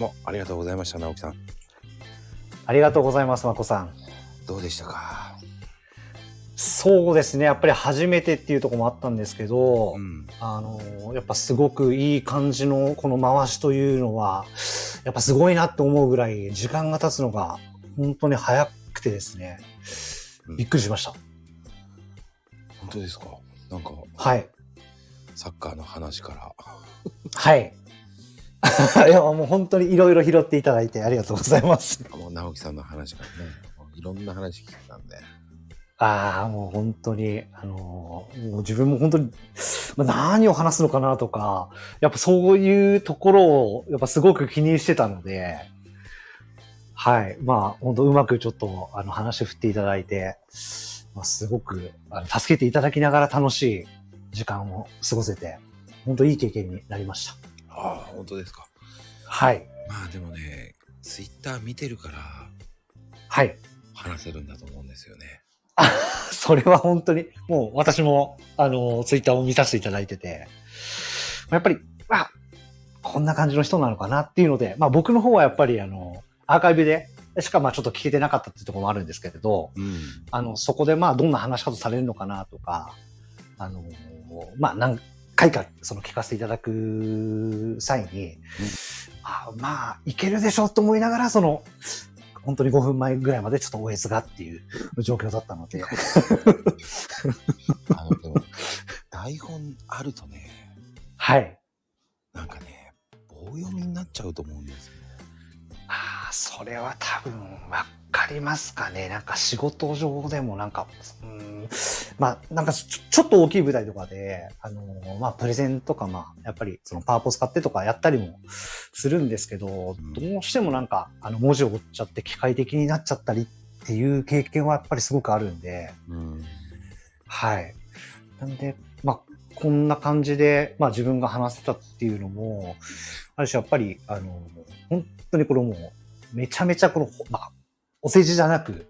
もありがとうございました、直樹さん。ありがとうございます、まこさん。どうでしたか？そうですね。やっぱり初めてっていうところもあったんですけど、うん。あの、やっぱすごくいい感じのこの回しというのは、やっぱすごいなって思うぐらい時間が経つのが本当に早くてですねうん。びっくりしました。本当ですか？なんか、はい。サッカーの話から。はい。いや、もう本当にいろいろ拾っていただいてありがとうございます。もう直樹さんの話からね、いろんな話聞けたんで。ああ、もう本当に、あのもう自分も本当に、まあ、何を話すのかなとか、やっぱそういうところを、やっぱすごく気にしてたので、はい。まあ、本当うまくちょっと、あの、話振っていただいて、まあ、すごく、あの助けていただきながら楽しい時間を過ごせて、本当いい経験になりました。ああ、本当ですか。はい。まあでもね、ツイッター見てるからはい。話せるんだと思うんですよね。それは本当に、もう私も、あの、ツイッターを見させていただいてて、やっぱり、あ、こんな感じの人なのかなっていうので、まあ僕の方はやっぱりあの、アーカイブで、しかまあちょっと聞けてなかったっていうところもあるんですけれど、うん。あの、そこでまあどんな話し方されるのかなとか、あの、まあ何回かその聞かせていただく際に、あまあいけるでしょうと思いながら、その、本当に5分前ぐらいまでちょっと OS がっていう状況だったので、あの、でも、台本あるとね、はい。なんかね、棒読みになっちゃうと思うんですよ。ああ、それは多分わかりますかね。なんか仕事上でもなんか、うん、まあなんかちょっと大きい舞台とかで、あのーまあプレゼンとかまあやっぱりそのパワポ使ってとかやったりもするんですけど、うんどうしてもなんかあの文字を追っちゃって機械的になっちゃったりっていう経験はやっぱりすごくあるんで、うん。はい。なんで、まあ、こんな感じで、まあ自分が話せたっていうのも、ある種やっぱり、あの、本当にこれもう、めちゃめちゃこの、まあ、お世辞じゃなく、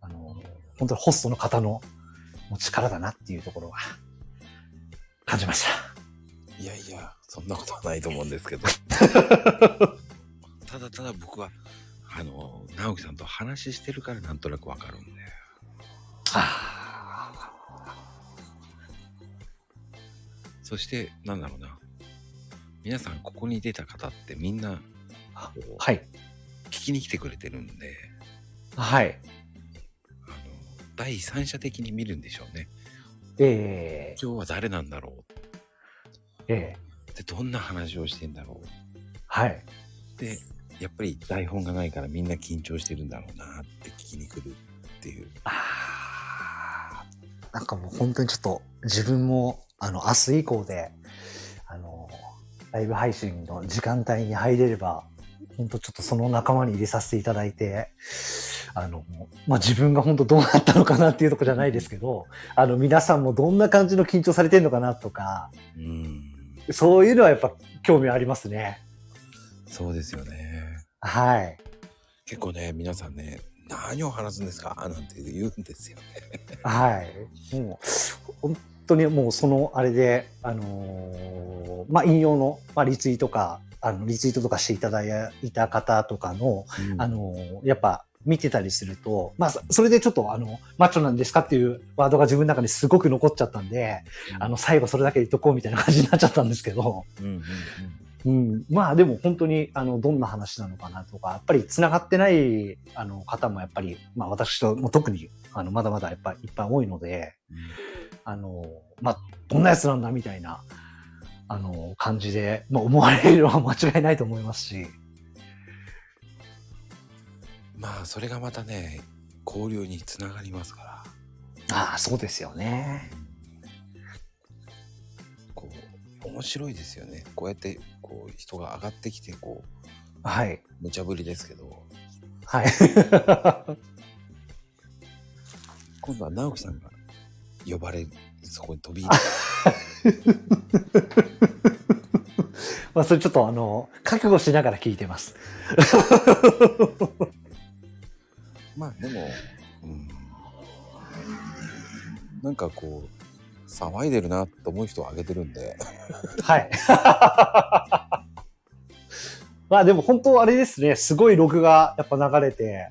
あの、本当にホストの方の力だなっていうところは、感じましいやいや、そんなことはないと思うんですけど。た。ただただ僕は、あの、直樹さんと話してるからなんとなくわかるんで。あそして、なんだろうな。皆さん、ここに出た方ってみんな、はい。聞きに来てくれてるんで、はい。あの、第三者的に見るんでしょうね。え今日は誰なんだろえええうで、どんな話をしてんだろはい。うで、やっぱり台本がないからみんな緊張してるんだろうなって聞きに来るっていう。あーなんかもう本当にちょっと自分もあの明日以降であのライブ配信の時間帯に入れれば本当ちょっとその仲間に入れさせていただいてあの、まあ、自分が本当どうなったのかなっていうところじゃないですけどあの皆さんもどんな感じの緊張されてるのかなとかうん。そういうのはやっぱ興味ありますね。そうですよね。はい。結構ね、皆さんね、何を話すんですか？なんて言うんですよね。はい。もう、本当にもうそのあれで、あのーまあ、引用の、まあ、リツイートか、あの、リツイートとかしていただいた方とかの、あのーやっぱ、見てたりすると、まあ、そそれでちょっと、あの、マッチョなんですかっていうワードが自分の中にすごく残っちゃったんで、あの、最後それだけ言っとこうみたいな感じになっちゃったんですけど、うんうんうん、まあでも本当にあのどんな話なのかなとかやっぱり繋がってないあの方もやっぱり、まあ、私とも特にあのまだまだやっぱりいっぱい多いのでうん。あの、まあ、どんなやつなんだみたいなあの感じで、まあ、思われるのは 間違いないと思いますしまあ、それがまたね、交流につながりますから。ああそうですよね。こう、面白いですよね。こうやって、こう、人が上がってきて、こう、はい。無茶ぶりですけど、はい。今度は直樹さんが呼ばれ、そこに飛び入って、まあそれちょっとあの覚悟しながら聞いてます。まあでも、うん、なんかこう、騒いでるなと思う人を挙げてるんで、はい。まあでも本当あれですね、すごいログがやっぱ流れて、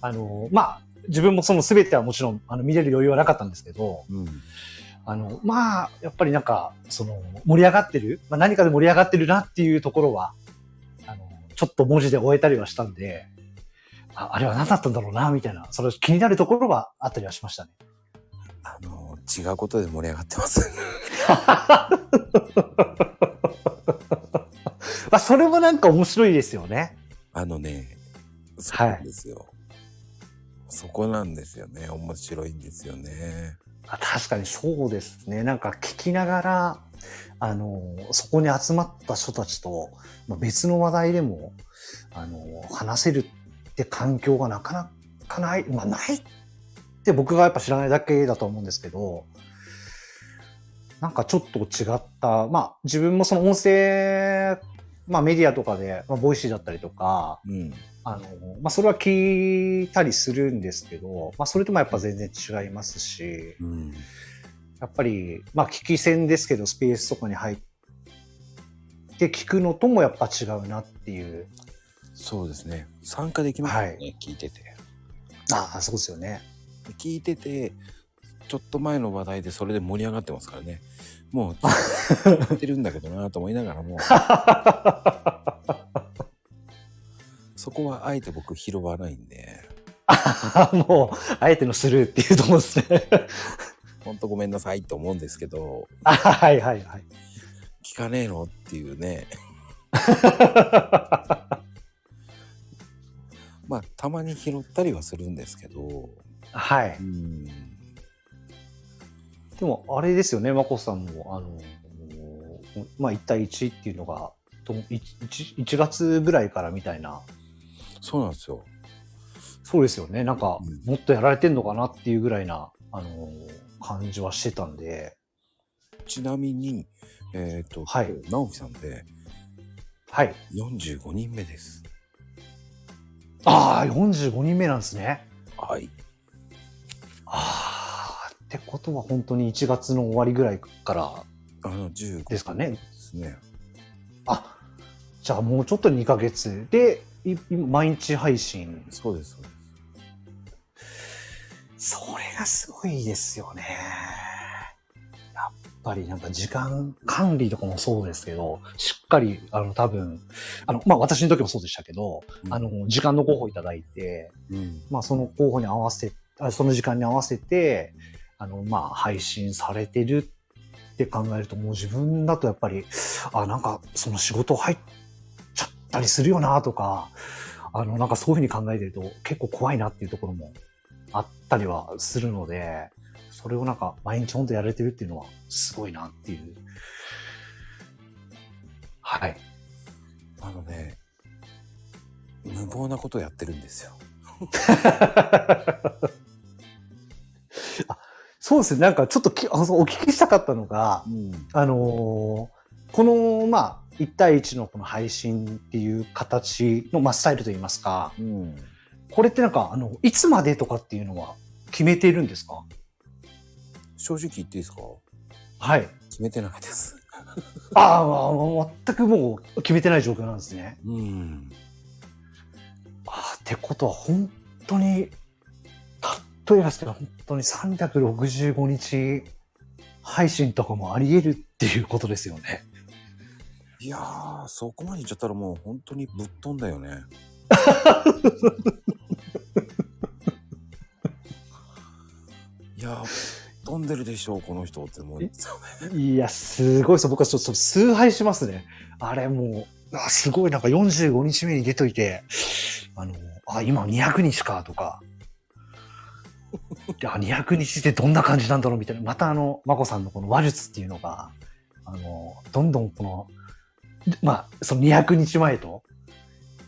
あの、まあ、自分もその全てはもちろんあの見れる余裕はなかったんですけど、うん。あの、まあ、やっぱりなんか、その、盛り上がってる、まあ何かで盛り上がってるなっていうところは、あの、ちょっと文字で終えたりはしたんで、ああれは何だったんだろうな、みたいな、それ気になるところはあったりはしましたね。あの、違うことで盛り上がってます。まあ、それもなんか面白いですよね。あのね、そうなんですよ。そこなんですよね。面白いんですよね。あ確かにそうですね。なんか聞きながら、あの、そこに集まった人たちと、まあ、別の話題でも、あの、話せるって環境がなかなかない、まあないって僕がやっぱ知らないだけだと思うんですけど、なんかちょっと違った、まあ自分もその音声、まあメディアとかで、まあ、 Voicy だったりとか、うん。あの、まあそれは聞いたりするんですけど、まあそれともやっぱ全然違いますし、うん。やっぱり、まあ、聞き専ですけど、スペースとかに入って聞くのともやっぱ違うなっていう。そうですね。参加できますよね、は聞いてて。ああ、そうですよね。聞いてて、ちょっと前の話題でそれで盛り上がってますからね。もう、聞いてるんだけどなと思いながらも、そこはあえて僕拾わないんで、もう、あえてのスルーっていうところですね。ほんとごめんなさいと思うんですけど、あはいはいはい。聞かねえのっていうね。まあ、たまに拾ったりはするんですけど、はい。うん。でも、あれですよね、まこさんも、あの、まあ、1対1っていうのが、と 1, 1月ぐらいからみたいな。そうなんですよ。そうですよね。なんかうん、もっとやられてんのかなっていうぐらいな、あの、感じはしてたんで。ちなみに、えっ、と、はい直樹さんではい。45人目です。ああ、45人目なんですね。はい。ああ、ってことは本当に1月の終わりぐらいからあの、15ですかね。ですね。あ、じゃあもうちょっと2ヶ月で、い今毎日配信。そうです、そうです。それがすごいですよね。やっぱりなんか時間管理とかもそうですけど、しっかり、あの多分、あの、まあ私の時もそうでしたけど、うんあの、時間の候補いただいて、うん。まあその候補に合わせ、あその時間に合わせて、あの、まあ配信されてるって考えると、もう自分だとやっぱり、あ、なんかその仕事入っちゃったりするよなとか、あの、なんかそういうふうに考えてると結構怖いなっていうところもあったりはするので、それをなんか毎日本当やられてるっていうのはすごいなっていう。はい。あのね、無謀なことやってるんですよ。あそうですね。なんかちょっとお聞きしたかったのが、うん。あのーこの、まあ、1対1のこの配信っていう形の、まあ、スタイルといいますか、うん。これってなんか、あの、いつまでとかっていうのは決めているんですか？正直言っていいですか？はい。決めてないです。ああ、まあ全くもう決めてない状況なんですね。うん。ああ、ってことは本当に、本当に365日配信とかもあり得るっていうことですよね。いやー、そこまで言っちゃったらもう本当にぶっ飛んだよね。いやー、飛んでるでしょう、この人って思うんですよね。いや、すごいです。僕はちょっと崇拝しますね。あれもう、あすごいなんか45日目に出といて、あの、あ、今200日かとか。であ、200日ってどんな感じなんだろうみたいな。またあの、まこさんのこの話術っていうのが、あの、どんどんこの、まあ、その200日前と、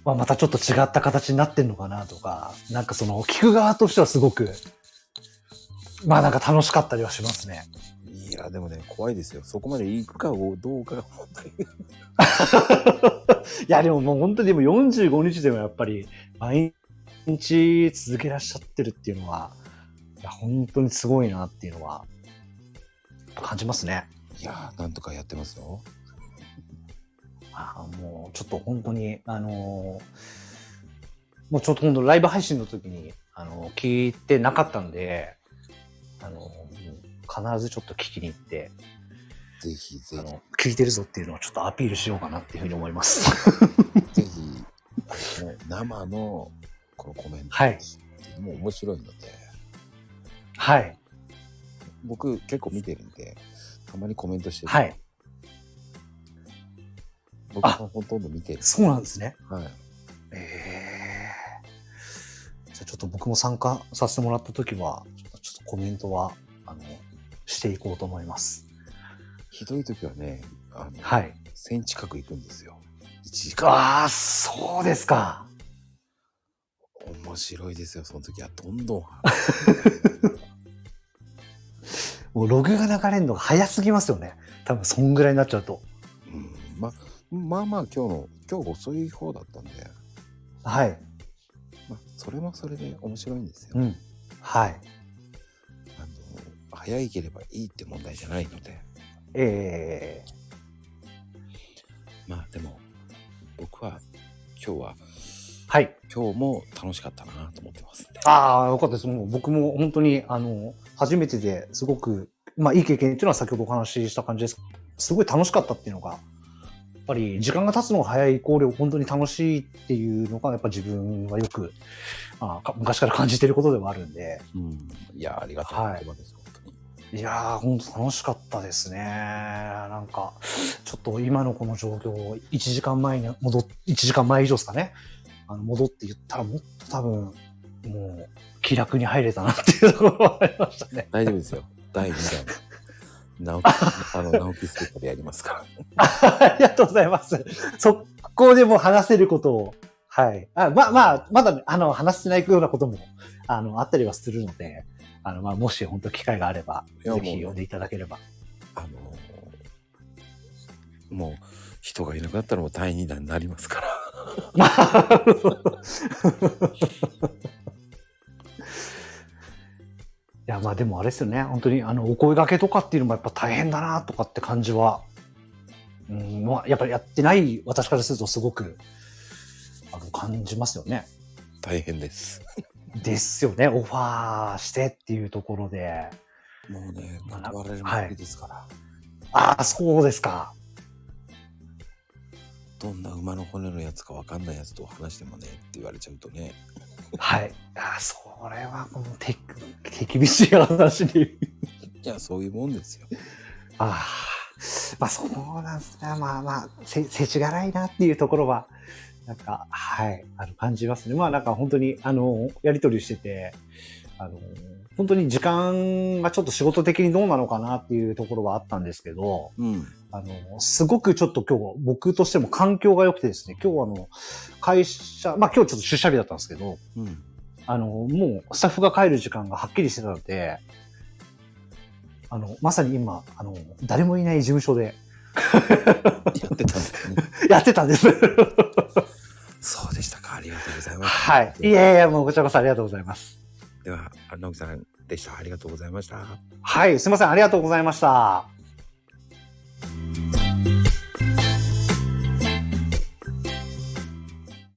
まあ、またちょっと違った形になってんのかなとか、なんかその、聞く側としてはすごく、まあなんか楽しかったりはしますね。いや、でもね、怖いですよ。そこまで行くかをどうかが本当に。いや、でももう本当にでも45日でもやっぱり毎日続けらっしゃってるっていうのは、いや、本当にすごいなっていうのは感じますね。いやー、なんとかやってますよ。あもうちょっと本当に、あのーもうちょっと今度ライブ配信の時に、あのー聞いてなかったんで、あのー必ずちょっと聞きに行って、ぜひぜひ、聞いてるぞっていうのをちょっとアピールしようかなっていうふうに思います。ぜひ、生のこのコメントはいもう面白いので、はい。僕結構見てるんで、たまにコメントしてる。はい。僕はほとんど見てる。そうなんですね。はい。ええじゃあちょっと僕も参加させてもらった時は、ちょっとちょっとコメントは、あの、していこうと思います。ひどい時はね、あの、はい。1000近く行くんですよ。1時間。ああ、そうですか。面白いですよ、その時は。どんどん。もうログが流れるのが早すぎますよね。多分そんぐらいになっちゃうと。うん、ままあまあ今日の、今日遅い方だったんで、はい。まあ、それもそれで面白いんですよ。うん。はい。あの早いければいいって問題じゃないので、ええまあでも、僕は今日は、はい。今日も楽しかったなと思ってます。ああ、よかったです。もう僕も本当に、あの、初めてですごく、まあいい経験っていうのは先ほどお話しした感じです。すごい楽しかったっていうのが、やっぱり時間が経つのが早いイコール本当に楽しいっていうのが、やっぱ自分はよく、あか昔から感じてることではあるんで、うん。いや、ありがたい言葉です、本当に。いやー、本当楽しかったですね。なんか、ちょっと今のこの状況を1時間前に戻っ、1時間前以上ですかね。あの戻って言ったらもっと多分、もう気楽に入れたなっていうところはありましたね。大丈夫ですよ。第2弾。あの、直樹ステッでやりますから。ありがとうございます。そこでも話せることを、はい。あまあまあ、まだ、あの、話してないようなことも、あの、あったりはするので、あの、まあ、もし本当機会があれば、ぜひ呼んでいただければ。あのーもう、人がいなくなったらもう第2弾になりますから。いや、まあでもあれですよね。本当に、あの、お声掛けとかっていうのもやっぱ大変だなとかって感じは、うん、まあ、やっぱりやってない私からするとすごく、あの、感じますよね。大変です。ですよね。オファーしてっていうところで。もうね、まあ断られるわけですから。ああ、そうですか。どんな馬の骨のやつかわかんないやつと話してもねって言われちゃうとね。はい。ああ、それはもう手、手厳しい話に。いや、そういうもんですよ。ああ。まあそうなんですね。まあまあ、せ、せちがらいなっていうところは、なんか、はい、あの、感じますね。まあなんか本当に、あの、やりとりしてて、あの、本当に時間がちょっと仕事的にどうなのかなっていうところはあったんですけど、うん。あの、すごくちょっと今日、僕としても環境が良くてですね、今日はあの、会社、まあ今日ちょっと出社日だったんですけど、うん。あの、もうスタッフが帰る時間がはっきりしてたので、あの、まさに今、あの、誰もいない事務所で やってたんですね。やってたんです。そうでしたか。ありがとうございます。はい。いやいや、もうこちらこそありがとうございます。では、あ直樹さんでした。ありがとうございました。はい、すいません、ありがとうございました。